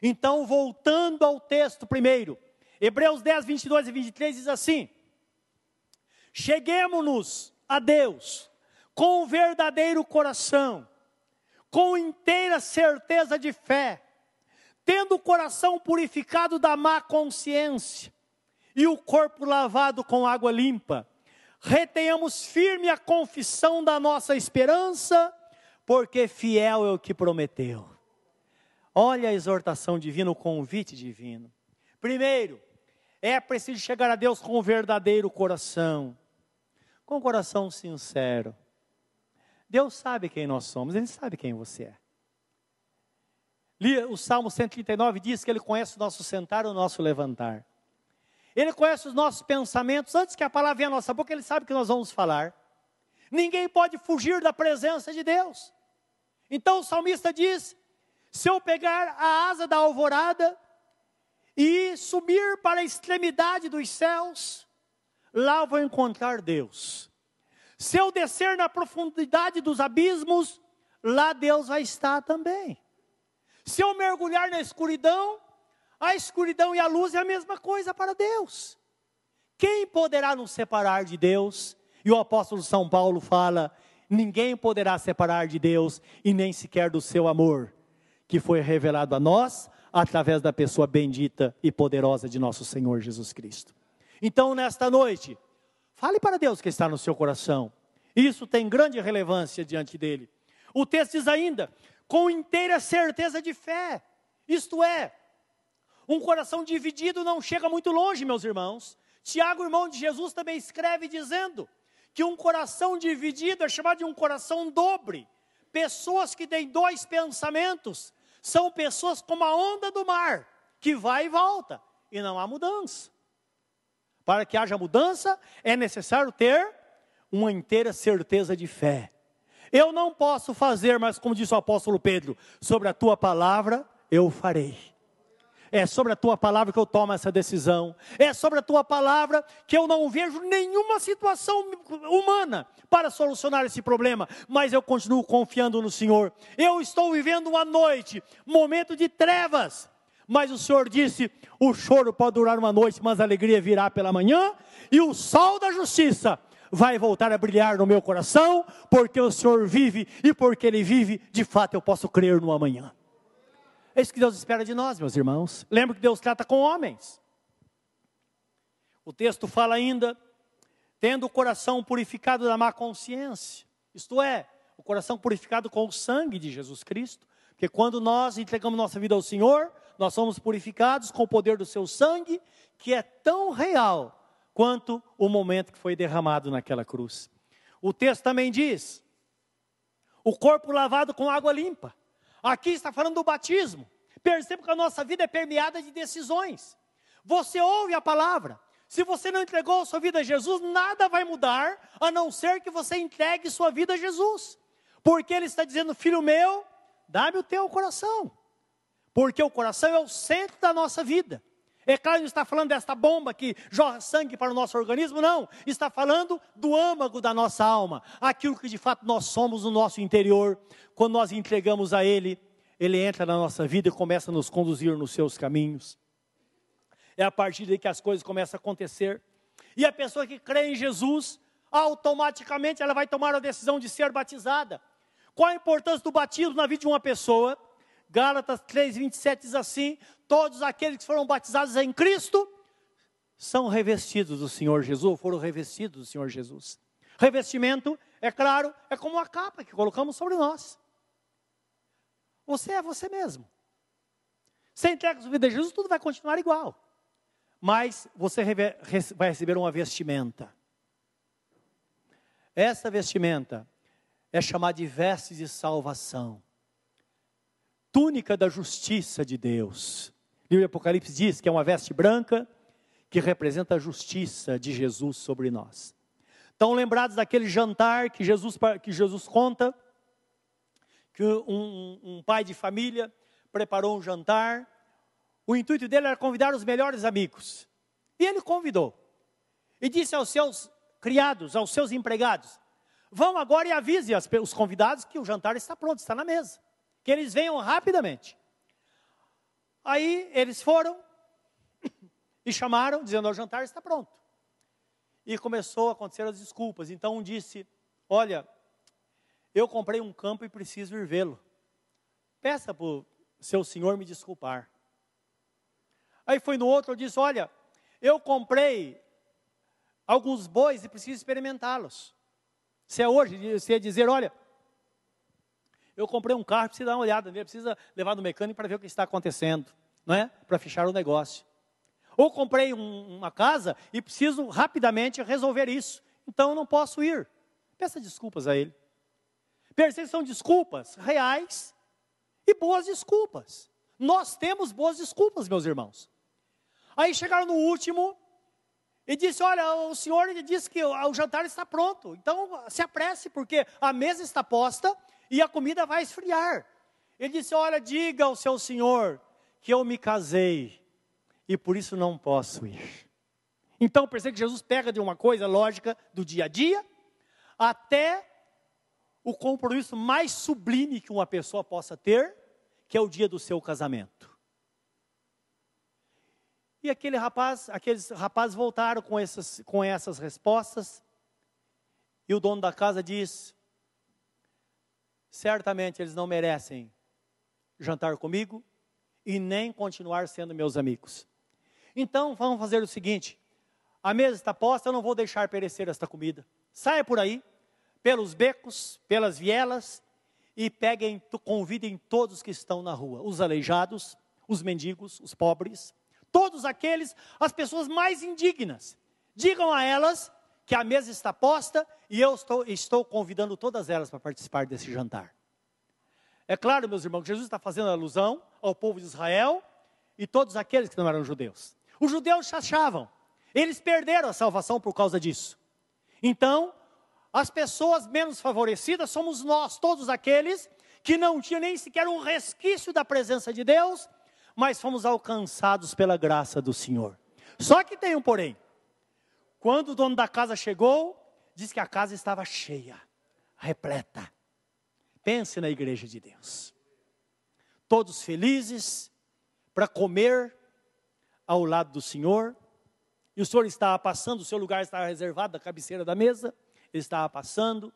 S1: Então, voltando ao texto primeiro, Hebreus 10, 22 e 23 diz assim: Cheguemos-nos a Deus com o verdadeiro coração, com inteira certeza de fé, tendo o coração purificado da má consciência e o corpo lavado com água limpa, retenhamos firme a confissão da nossa esperança, porque fiel é o que prometeu. Olha a exortação divina, o convite divino. Primeiro, é preciso chegar a Deus com o verdadeiro coração, com o coração sincero. Deus sabe quem nós somos, Ele sabe quem você é. O Salmo 139 diz que Ele conhece o nosso sentar e o nosso levantar. Ele conhece os nossos pensamentos antes que a palavra venha à nossa boca, Ele sabe que nós vamos falar. Ninguém pode fugir da presença de Deus. Então o salmista diz: se eu pegar a asa da alvorada e subir para a extremidade dos céus, lá vou encontrar Deus. Se eu descer na profundidade dos abismos, lá Deus vai estar também. Se eu mergulhar na escuridão, a escuridão e a luz é a mesma coisa para Deus. Quem poderá nos separar de Deus? E o apóstolo São Paulo fala: ninguém poderá separar de Deus e nem sequer do seu amor, que foi revelado a nós através da pessoa bendita e poderosa de nosso Senhor Jesus Cristo. Então, nesta noite, fale para Deus que está no seu coração. Isso tem grande relevância diante dele. O texto diz ainda: com inteira certeza de fé. Isto é, um coração dividido não chega muito longe, meus irmãos. Tiago, irmão de Jesus, também escreve dizendo que um coração dividido é chamado de um coração dobre. Pessoas que têm dois pensamentos são pessoas como a onda do mar, que vai e volta, e não há mudança. Para que haja mudança, é necessário ter uma inteira certeza de fé. Eu não posso fazer, mas como disse o apóstolo Pedro, sobre a tua palavra eu farei. É sobre a tua palavra que eu tomo essa decisão. É sobre a tua palavra que eu não vejo nenhuma situação humana para solucionar esse problema, mas eu continuo confiando no Senhor. Eu estou vivendo uma noite, momento de trevas, mas o Senhor disse: o choro pode durar uma noite, mas a alegria virá pela manhã, e o sol da justiça vai voltar a brilhar no meu coração, porque o Senhor vive, e porque Ele vive, de fato eu posso crer no amanhã. É isso que Deus espera de nós, meus irmãos. Lembra que Deus trata com homens. O texto fala ainda, tendo o coração purificado da má consciência, isto é, o coração purificado com o sangue de Jesus Cristo, porque quando nós entregamos nossa vida ao Senhor, nós somos purificados com o poder do seu sangue, que é tão real quanto o momento que foi derramado naquela cruz. O texto também diz: o corpo lavado com água limpa. Aqui está falando do batismo. Perceba que a nossa vida é permeada de decisões. Você ouve a palavra. Se você não entregou sua vida a Jesus, nada vai mudar, a não ser que você entregue sua vida a Jesus. Porque Ele está dizendo, filho meu, dá-me o teu coração. Porque o coração é o centro da nossa vida. É claro, não está falando desta bomba que jorra sangue para o nosso organismo, não. Está falando do âmago da nossa alma, aquilo que de fato nós somos no nosso interior. Quando nós entregamos a Ele, Ele entra na nossa vida e começa a nos conduzir nos seus caminhos. É a partir daí que as coisas começam a acontecer. E a pessoa que crê em Jesus, automaticamente ela vai tomar a decisão de ser batizada. Qual a importância do batismo na vida de uma pessoa? Gálatas 3:27 diz assim: todos aqueles que foram batizados em Cristo são revestidos do Senhor Jesus, foram revestidos do Senhor Jesus. Revestimento, é claro, é como uma capa que colocamos sobre nós. Você é você mesmo. Você entrega sua vida a Jesus, tudo vai continuar igual. Mas você vai receber uma vestimenta. Essa vestimenta é chamada de veste de salvação túnica da justiça de Deus. O livro de Apocalipse diz que é uma veste branca que representa a justiça de Jesus sobre nós. Estão lembrados daquele jantar que Jesus, que Jesus conta? Que um, um pai de família preparou um jantar. O intuito dele era convidar os melhores amigos. E ele convidou. E disse aos seus criados, aos seus empregados: Vão agora e avise os convidados que o jantar está pronto, está na mesa que eles venham rapidamente. Aí eles foram e chamaram, dizendo: o jantar está pronto. E começou a acontecer as desculpas. Então um disse: Olha, eu comprei um campo e preciso ir vê-lo. Peça para o seu senhor me desculpar. Aí foi no outro, eu disse: Olha, eu comprei alguns bois e preciso experimentá-los. Se é hoje, você ia dizer: Olha, Eu comprei um carro, precisa dar uma olhada precisa levar no mecânico para ver o que está acontecendo, não é? Para fechar o negócio. Ou comprei um, uma casa e preciso rapidamente resolver isso. Então eu não posso ir. Peça desculpas a ele. Percebe são desculpas reais e boas desculpas. Nós temos boas desculpas, meus irmãos. Aí chegaram no último e disse: Olha, o senhor disse que o jantar está pronto, então se apresse, porque a mesa está posta e a comida vai esfriar. Ele disse: Olha, diga ao seu senhor que eu me casei e por isso não posso ir. Então percebe que Jesus pega de uma coisa lógica do dia a dia até o compromisso mais sublime que uma pessoa possa ter, que é o dia do seu casamento. E aquele rapaz, aqueles rapazes voltaram com essas, com essas respostas. E o dono da casa diz: certamente eles não merecem jantar comigo e nem continuar sendo meus amigos. Então vamos fazer o seguinte: a mesa está posta, eu não vou deixar perecer esta comida. Saia por aí, pelos becos, pelas vielas, e peguem, convidem todos que estão na rua: os aleijados, os mendigos, os pobres, todos aqueles, as pessoas mais indignas. Digam a elas que a mesa está posta e eu estou, estou convidando todas elas para participar desse jantar. É claro, meus irmãos, que Jesus está fazendo alusão ao povo de Israel e todos aqueles que não eram judeus. Os judeus achavam, eles perderam a salvação por causa disso. Então, as pessoas menos favorecidas somos nós, todos aqueles que não tinham nem sequer um resquício da presença de Deus mas fomos alcançados pela graça do Senhor. Só que tem um porém. Quando o dono da casa chegou, diz que a casa estava cheia, repleta. Pense na igreja de Deus. Todos felizes para comer ao lado do Senhor. E o Senhor estava passando, o seu lugar estava reservado da cabeceira da mesa. Ele estava passando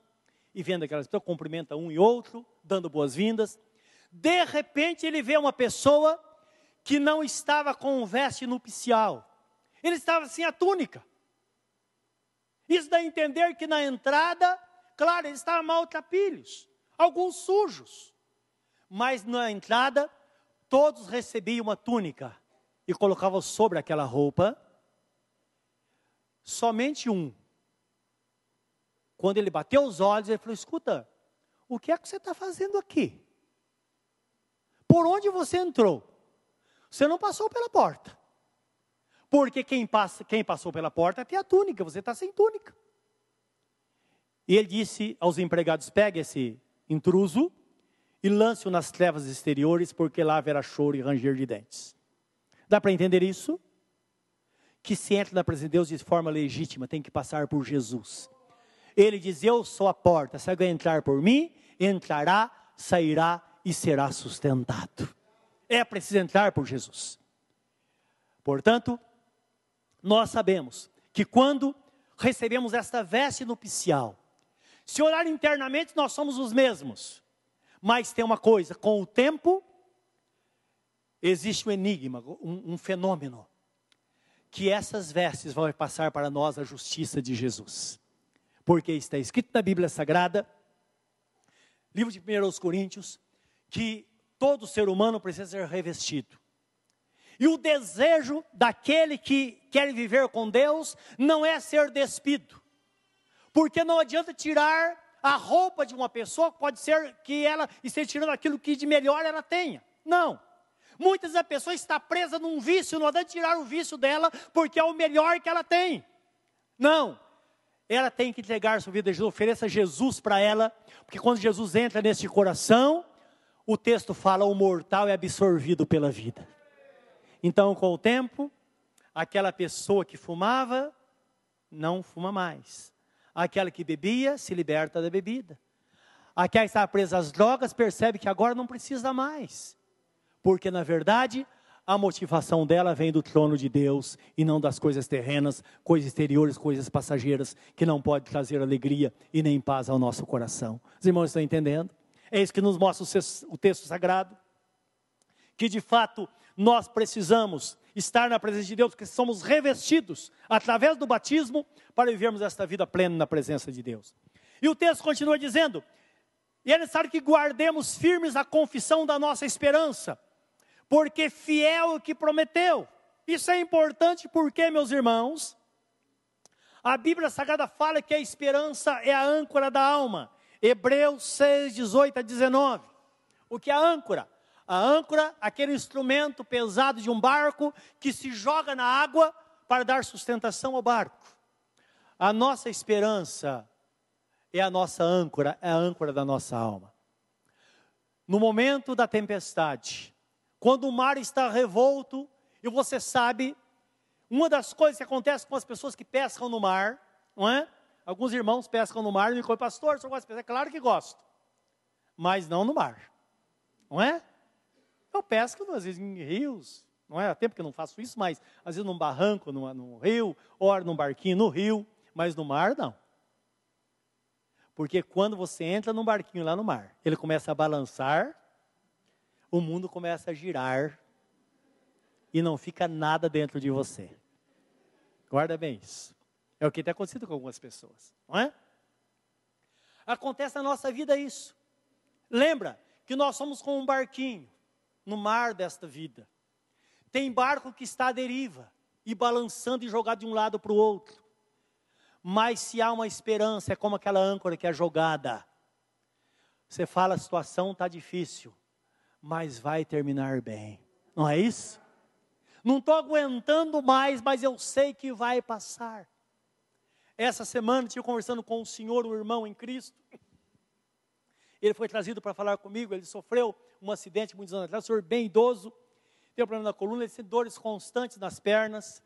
S1: e vendo aquelas pessoas, cumprimenta um e outro, dando boas-vindas. De repente ele vê uma pessoa que não estava com veste nupcial. Ele estava sem a túnica. Isso dá a entender que na entrada, claro, ele estava maltrapilhos, alguns sujos. Mas na entrada, todos recebiam uma túnica e colocavam sobre aquela roupa. Somente um. Quando ele bateu os olhos, ele falou: Escuta, o que é que você está fazendo aqui? Por onde você entrou? Você não passou pela porta. Porque quem, passa, quem passou pela porta tem a túnica, você está sem túnica. E ele disse aos empregados: pegue esse intruso e lance-o nas trevas exteriores, porque lá haverá choro e ranger de dentes. Dá para entender isso? Que se entra na presença de Deus de forma legítima, tem que passar por Jesus. Ele diz: Eu sou a porta, se alguém entrar por mim, entrará, sairá e será sustentado é preciso entrar por Jesus. Portanto, nós sabemos que quando recebemos esta veste nupcial, se olhar internamente, nós somos os mesmos. Mas tem uma coisa: com o tempo, existe um enigma, um, um fenômeno, que essas vestes vão passar para nós a justiça de Jesus. Porque está escrito na Bíblia Sagrada, livro de 1 Coríntios, que todo ser humano precisa ser revestido. E o desejo daquele que quer viver com Deus não é ser despido. Porque não adianta tirar a roupa de uma pessoa, pode ser que ela esteja tirando aquilo que de melhor ela tenha. Não. Muitas vezes a pessoa está presa num vício, não adianta tirar o vício dela, porque é o melhor que ela tem. Não. Ela tem que entregar sua vida a Jesus, ofereça Jesus para ela, porque quando Jesus entra nesse coração, o texto fala: o mortal é absorvido pela vida. Então, com o tempo, aquela pessoa que fumava, não fuma mais. Aquela que bebia, se liberta da bebida. Aquela que estava presa às drogas, percebe que agora não precisa mais. Porque, na verdade, a motivação dela vem do trono de Deus e não das coisas terrenas, coisas exteriores, coisas passageiras, que não pode trazer alegria e nem paz ao nosso coração. Os irmãos estão entendendo? É isso que nos mostra o texto sagrado. Que de fato nós precisamos estar na presença de Deus, porque somos revestidos através do batismo para vivermos esta vida plena na presença de Deus. E o texto continua dizendo: E é necessário que guardemos firmes a confissão da nossa esperança, porque fiel é o que prometeu. Isso é importante porque, meus irmãos, a Bíblia Sagrada fala que a esperança é a âncora da alma. Hebreus 6, 18 a 19. O que é a âncora? A âncora, aquele instrumento pesado de um barco que se joga na água para dar sustentação ao barco. A nossa esperança é a nossa âncora, é a âncora da nossa alma. No momento da tempestade, quando o mar está revolto e você sabe, uma das coisas que acontece com as pessoas que pescam no mar, não é? Alguns irmãos pescam no mar e me pastor, você gosta de pescar? Claro que gosto, mas não no mar, não é? Eu pesco, às vezes, em rios, não é? Há tempo que eu não faço isso, mas às vezes num barranco, num, num rio, ou num barquinho no rio, mas no mar não. Porque quando você entra num barquinho lá no mar, ele começa a balançar, o mundo começa a girar e não fica nada dentro de você. Guarda bem isso. É o que tem acontecido com algumas pessoas, não é? Acontece na nossa vida isso. Lembra que nós somos como um barquinho no mar desta vida. Tem barco que está à deriva e balançando e jogado de um lado para o outro. Mas se há uma esperança, é como aquela âncora que é jogada. Você fala, a situação está difícil, mas vai terminar bem. Não é isso? Não estou aguentando mais, mas eu sei que vai passar. Essa semana, estive conversando com o senhor, o irmão em Cristo. Ele foi trazido para falar comigo. Ele sofreu um acidente muitos anos atrás. O senhor bem idoso, tem um problema na coluna, ele tem dores constantes nas pernas.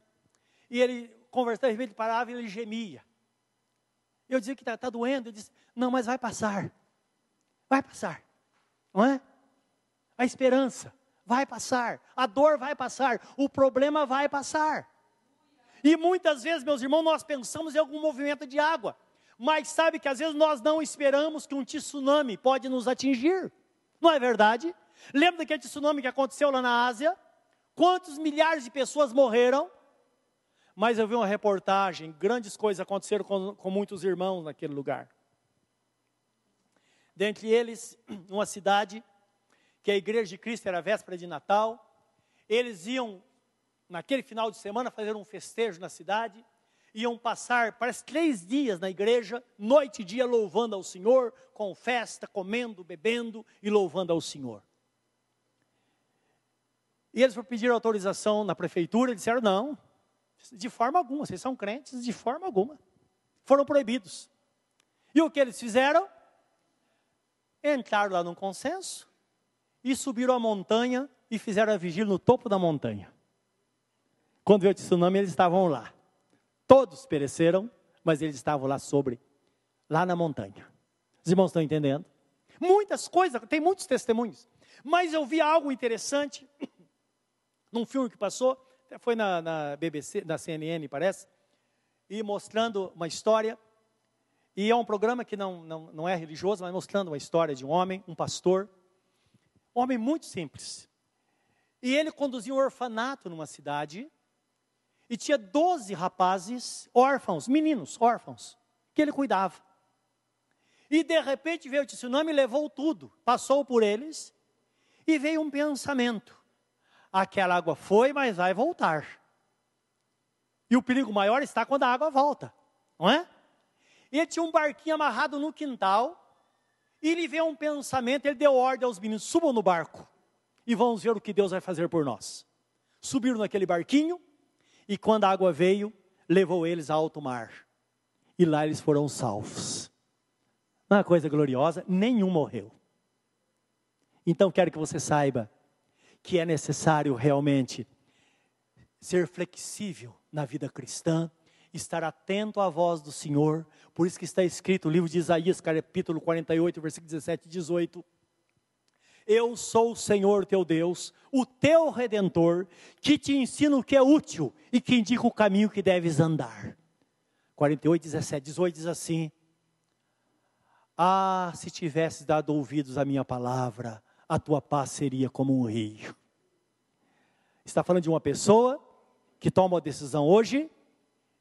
S1: E ele conversava, ele parava e ele gemia. Eu dizia que está tá doendo, ele disse, não, mas vai passar. Vai passar. Não é? A esperança vai passar. A dor vai passar. O problema vai passar. E muitas vezes, meus irmãos, nós pensamos em algum movimento de água. Mas sabe que às vezes nós não esperamos que um tsunami pode nos atingir. Não é verdade? Lembra daquele tsunami que aconteceu lá na Ásia? Quantos milhares de pessoas morreram? Mas eu vi uma reportagem, grandes coisas aconteceram com, com muitos irmãos naquele lugar. Dentre eles, uma cidade que a igreja de Cristo era véspera de Natal. Eles iam, naquele final de semana, fazer um festejo na cidade. Iam passar, parece, três dias na igreja, noite e dia, louvando ao Senhor, com festa, comendo, bebendo e louvando ao Senhor. E eles foram pedir autorização na prefeitura, disseram: não, de forma alguma, vocês são crentes, de forma alguma. Foram proibidos. E o que eles fizeram? Entraram lá num consenso e subiram a montanha e fizeram a vigília no topo da montanha. Quando veio o tsunami, eles estavam lá. Todos pereceram, mas eles estavam lá sobre, lá na montanha. Os irmãos estão entendendo? Muitas coisas, tem muitos testemunhos. Mas eu vi algo interessante num filme que passou foi na, na BBC, na CNN, parece, e mostrando uma história. E é um programa que não, não, não é religioso, mas mostrando uma história de um homem, um pastor, um homem muito simples. E ele conduzia um orfanato numa cidade, e tinha 12 rapazes órfãos, meninos órfãos, que ele cuidava. E de repente veio o tsunami levou tudo, passou por eles, e veio um pensamento: aquela água foi, mas vai voltar. E o perigo maior está quando a água volta, não é? E ele tinha um barquinho amarrado no quintal, e ele veio um pensamento, ele deu ordem aos meninos: subam no barco e vamos ver o que Deus vai fazer por nós. Subiram naquele barquinho, e quando a água veio, levou eles a alto mar. E lá eles foram salvos. Uma coisa gloriosa, nenhum morreu. Então quero que você saiba que é necessário realmente ser flexível na vida cristã, estar atento à voz do Senhor. Por isso que está escrito no livro de Isaías, capítulo 48, versículo 17 e 18. Eu sou o Senhor teu Deus, o teu redentor, que te ensina o que é útil e que indica o caminho que deves andar. 48, 17, 18 diz assim: Ah, se tivesses dado ouvidos à minha palavra, a tua paz seria como um rio. Está falando de uma pessoa que toma uma decisão hoje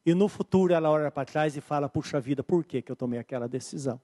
S1: e no futuro ela olha para trás e fala: puxa vida, por que, que eu tomei aquela decisão?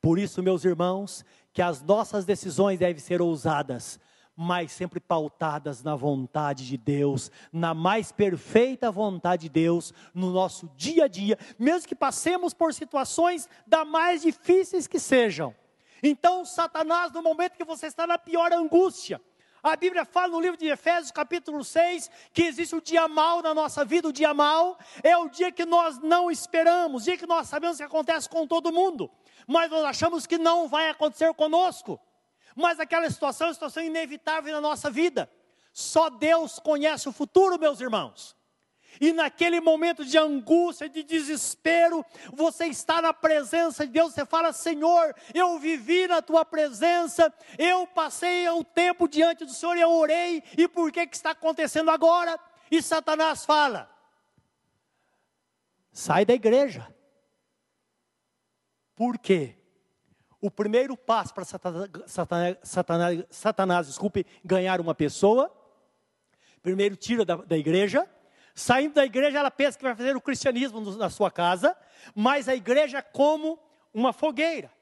S1: Por isso, meus irmãos, que as nossas decisões devem ser ousadas, mas sempre pautadas na vontade de Deus, na mais perfeita vontade de Deus, no nosso dia a dia, mesmo que passemos por situações da mais difíceis que sejam. Então, Satanás, no momento que você está na pior angústia, a Bíblia fala no livro de Efésios, capítulo 6, que existe o dia mal na nossa vida. O dia mal é o dia que nós não esperamos, o dia que nós sabemos que acontece com todo mundo, mas nós achamos que não vai acontecer conosco. Mas aquela situação é uma situação inevitável na nossa vida. Só Deus conhece o futuro, meus irmãos. E naquele momento de angústia, de desespero, você está na presença de Deus, você fala: Senhor, eu vivi na tua presença, eu passei o tempo diante do Senhor, eu orei, e por que, que está acontecendo agora? E Satanás fala: sai da igreja. Por quê? O primeiro passo para Satanás, Satanás, Satanás, desculpe, ganhar uma pessoa, primeiro tira da, da igreja, saindo da igreja ela pensa que vai fazer o cristianismo na sua casa, mas a igreja é como uma fogueira.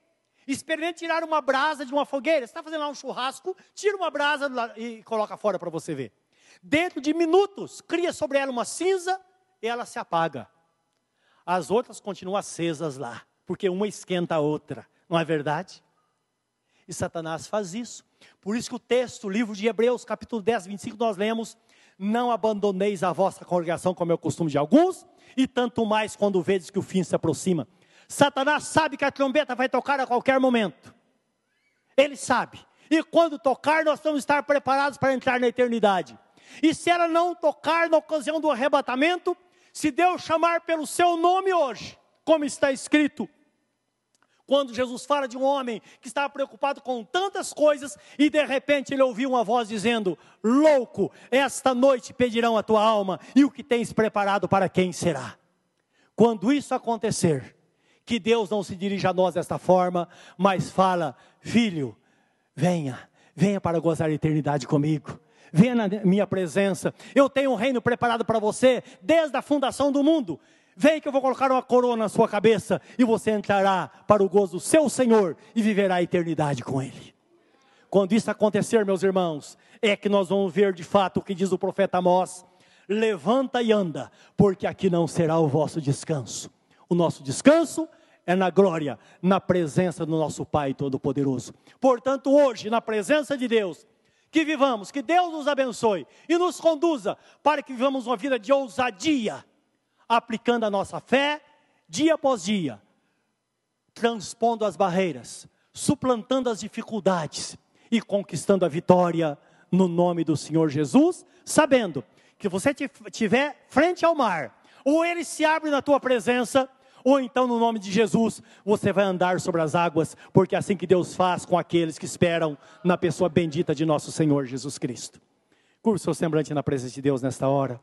S1: Experimente tirar uma brasa de uma fogueira. Você está fazendo lá um churrasco, tira uma brasa e coloca fora para você ver. Dentro de minutos, cria sobre ela uma cinza e ela se apaga. As outras continuam acesas lá, porque uma esquenta a outra. Não é verdade? E Satanás faz isso. Por isso que o texto, o livro de Hebreus, capítulo 10, 25, nós lemos: Não abandoneis a vossa congregação, como é o costume de alguns, e tanto mais quando vedes que o fim se aproxima. Satanás sabe que a trombeta vai tocar a qualquer momento. Ele sabe. E quando tocar, nós vamos estar preparados para entrar na eternidade. E se ela não tocar na ocasião do arrebatamento, se Deus chamar pelo seu nome hoje, como está escrito, quando Jesus fala de um homem que estava preocupado com tantas coisas e de repente ele ouviu uma voz dizendo: Louco, esta noite pedirão a tua alma e o que tens preparado para quem será? Quando isso acontecer, que Deus não se dirija a nós desta forma, mas fala: Filho, venha, venha para gozar a eternidade comigo. Venha na minha presença. Eu tenho um reino preparado para você desde a fundação do mundo. Vem que eu vou colocar uma coroa na sua cabeça e você entrará para o gozo do seu Senhor e viverá a eternidade com Ele. Quando isso acontecer, meus irmãos, é que nós vamos ver de fato o que diz o profeta Amós: levanta e anda, porque aqui não será o vosso descanso. O nosso descanso é na glória, na presença do nosso Pai Todo-Poderoso. Portanto, hoje, na presença de Deus, que vivamos, que Deus nos abençoe e nos conduza para que vivamos uma vida de ousadia aplicando a nossa fé dia após dia, transpondo as barreiras, suplantando as dificuldades e conquistando a vitória no nome do Senhor Jesus, sabendo que você estiver frente ao mar, ou ele se abre na tua presença, ou então no nome de Jesus você vai andar sobre as águas, porque é assim que Deus faz com aqueles que esperam na pessoa bendita de nosso Senhor Jesus Cristo. Curva o seu semblante na presença de Deus nesta hora.